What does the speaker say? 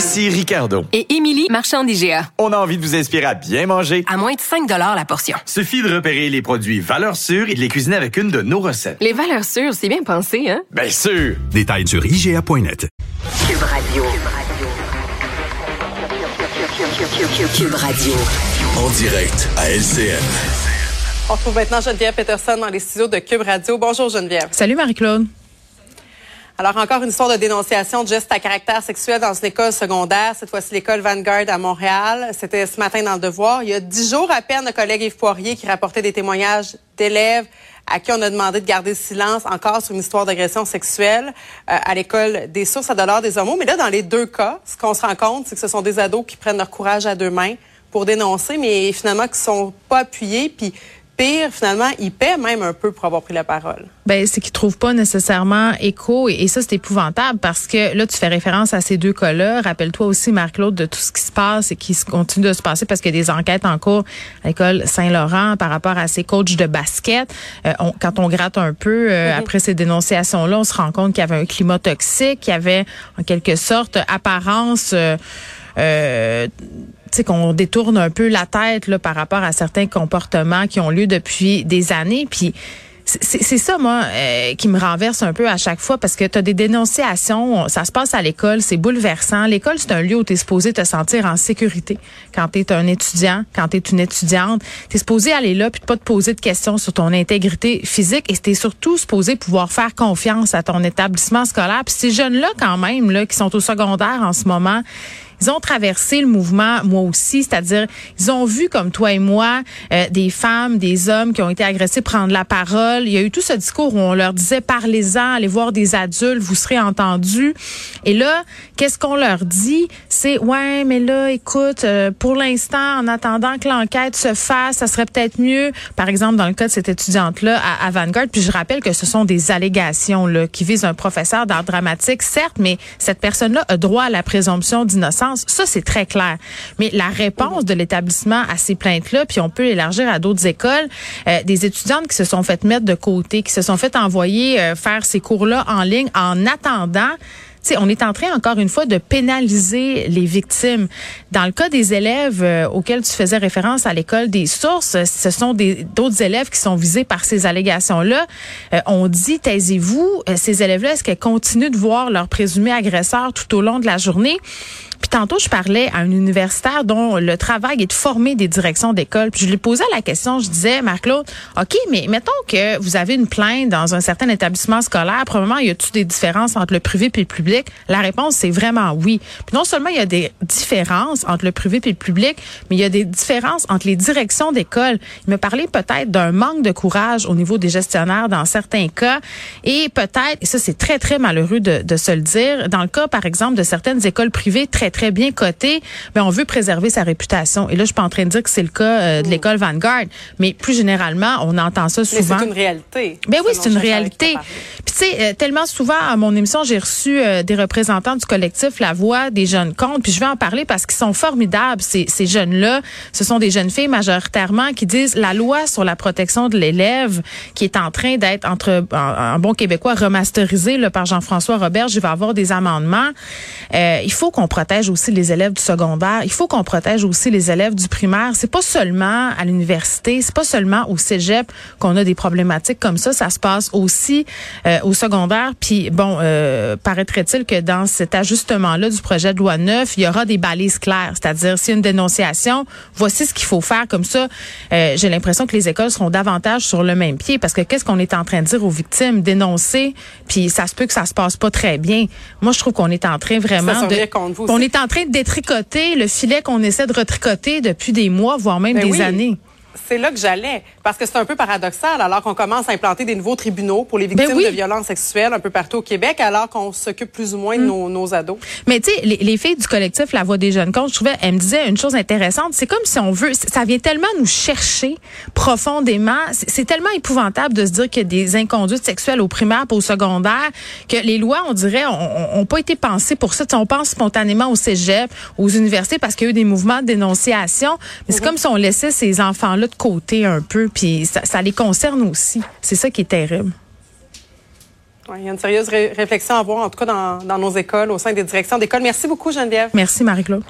Ici Ricardo. Et Émilie, marchand d'IGA. On a envie de vous inspirer à bien manger. À moins de 5 la portion. Suffit de repérer les produits valeurs sûres et de les cuisiner avec une de nos recettes. Les valeurs sûres, c'est bien pensé, hein? Bien sûr! Détails sur IGA.net. Cube Radio. Cube Radio. En direct à LCN. On retrouve maintenant Geneviève Peterson dans les studios de Cube Radio. Bonjour Geneviève. Salut Marie-Claude. Alors, encore une histoire de dénonciation de gestes à caractère sexuel dans une école secondaire, cette fois-ci l'école Vanguard à Montréal. C'était ce matin dans le Devoir. Il y a dix jours à peine, le collègue Yves Poirier qui rapportait des témoignages d'élèves à qui on a demandé de garder silence encore sur une histoire d'agression sexuelle euh, à l'école des sources à dollars des homos. Mais là, dans les deux cas, ce qu'on se rend compte, c'est que ce sont des ados qui prennent leur courage à deux mains pour dénoncer, mais finalement qui sont pas appuyés. Puis pire, finalement, ils paient même un peu pour avoir pris la parole. Ben, c'est qu'ils trouvent pas nécessairement écho et, ça, c'est épouvantable parce que là, tu fais référence à ces deux cas-là. Rappelle-toi aussi, Marc-Claude, de tout ce qui se passe et qui continue de se passer parce qu'il y a des enquêtes en cours à l'école Saint-Laurent par rapport à ces coachs de basket. Euh, quand on gratte un peu euh, mm-hmm. après ces dénonciations-là, on se rend compte qu'il y avait un climat toxique, qu'il y avait en quelque sorte apparence... Euh, euh qu'on détourne un peu la tête là, par rapport à certains comportements qui ont lieu depuis des années. Puis c'est ça, moi, euh, qui me renverse un peu à chaque fois parce que tu as des dénonciations, ça se passe à l'école, c'est bouleversant. L'école, c'est un lieu où tu es supposé te sentir en sécurité quand tu es un étudiant, quand tu es une étudiante. Tu es supposé aller là puis pas te poser de questions sur ton intégrité physique et tu surtout supposé pouvoir faire confiance à ton établissement scolaire. Puis ces jeunes-là, quand même, là, qui sont au secondaire en ce moment, ils ont traversé le mouvement, moi aussi, c'est-à-dire ils ont vu comme toi et moi euh, des femmes, des hommes qui ont été agressés prendre la parole. Il y a eu tout ce discours où on leur disait parlez-en, allez voir des adultes, vous serez entendus. Et là, qu'est-ce qu'on leur dit? C'est ouais, mais là, écoute, euh, pour l'instant, en attendant que l'enquête se fasse, ça serait peut-être mieux. Par exemple, dans le cas de cette étudiante-là à, à Vanguard, puis je rappelle que ce sont des allégations là qui visent un professeur d'art dramatique, certes, mais cette personne-là a droit à la présomption d'innocence ça, c'est très clair. Mais la réponse de l'établissement à ces plaintes-là, puis on peut l'élargir à d'autres écoles, euh, des étudiantes qui se sont faites mettre de côté, qui se sont fait envoyer euh, faire ces cours-là en ligne en attendant T'sais, on est en train encore une fois de pénaliser les victimes. Dans le cas des élèves euh, auxquels tu faisais référence à l'école des sources, ce sont d'autres élèves qui sont visés par ces allégations-là. on dit, taisez-vous, ces élèves-là, est-ce qu'elles continuent de voir leur présumé agresseur tout au long de la journée? Tantôt, je parlais à un universitaire dont le travail est de former des directions d'école. Puis je lui posais la question, je disais, Marc-Claude, OK, mais mettons que vous avez une plainte dans un certain établissement scolaire, probablement, y a-t-il des différences entre le privé et le public? La réponse, c'est vraiment oui. Puis non seulement il y a des différences entre le privé et le public, mais il y a des différences entre les directions d'école. Il me parlait peut-être d'un manque de courage au niveau des gestionnaires dans certains cas. Et peut-être, et ça c'est très, très malheureux de, de se le dire, dans le cas, par exemple, de certaines écoles privées très très bien coté, mais on veut préserver sa réputation. Et là, je suis pas en train de dire que c'est le cas euh, de mm. l'école Vanguard, mais plus généralement, on entend ça souvent. Mais c'est une réalité. Ben oui, c'est une réalité. Tu sais, euh, tellement souvent à mon émission, j'ai reçu euh, des représentants du collectif La Voix des jeunes comptes, puis je vais en parler parce qu'ils sont formidables ces, ces jeunes-là. Ce sont des jeunes filles majoritairement qui disent la loi sur la protection de l'élève qui est en train d'être entre un bon québécois remasterisé là, par Jean-François Robert, je vais avoir des amendements. il faut qu'on protège aussi les élèves du secondaire. Il faut qu'on protège aussi les élèves du primaire. C'est pas seulement à l'université, c'est pas seulement au cégep qu'on a des problématiques comme ça. Ça se passe aussi euh, secondaire. Puis bon, euh, paraîtrait-il que dans cet ajustement-là du projet de loi 9, il y aura des balises claires. C'est-à-dire, si une dénonciation, voici ce qu'il faut faire. Comme ça, euh, j'ai l'impression que les écoles seront davantage sur le même pied. Parce que qu'est-ce qu'on est en train de dire aux victimes? Dénoncer, puis ça se peut que ça se passe pas très bien. Moi, je trouve qu'on est en train vraiment de... On est en train de détricoter le filet qu'on essaie de retricoter depuis des mois, voire même ben des années. C'est là que j'allais, parce que c'est un peu paradoxal, alors qu'on commence à implanter des nouveaux tribunaux pour les victimes Ben oui. de violences sexuelles un peu partout au Québec, alors qu'on s'occupe plus ou moins Mm. de nos, nos ados. Mais tu sais, les, les filles du collectif La Voix des jeunes comptes, je trouvais, elles me disaient une chose intéressante. C'est comme si on veut, ça vient tellement nous chercher profondément. C'est tellement épouvantable de se dire qu'il y a des inconduites sexuelles au primaire au secondaire que les lois, on dirait, ont, ont pas été pensées pour ça. Tu sais, on pense spontanément au cégep, aux universités parce qu'il y a eu des mouvements de dénonciation. Mais c'est comme si on laissait ces enfants-là de côté un peu, puis ça, ça les concerne aussi. C'est ça qui est terrible. Il y a une sérieuse ré- réflexion à avoir, en tout cas dans, dans nos écoles, au sein des directions d'école. Merci beaucoup, Geneviève. Merci, Marie-Claude.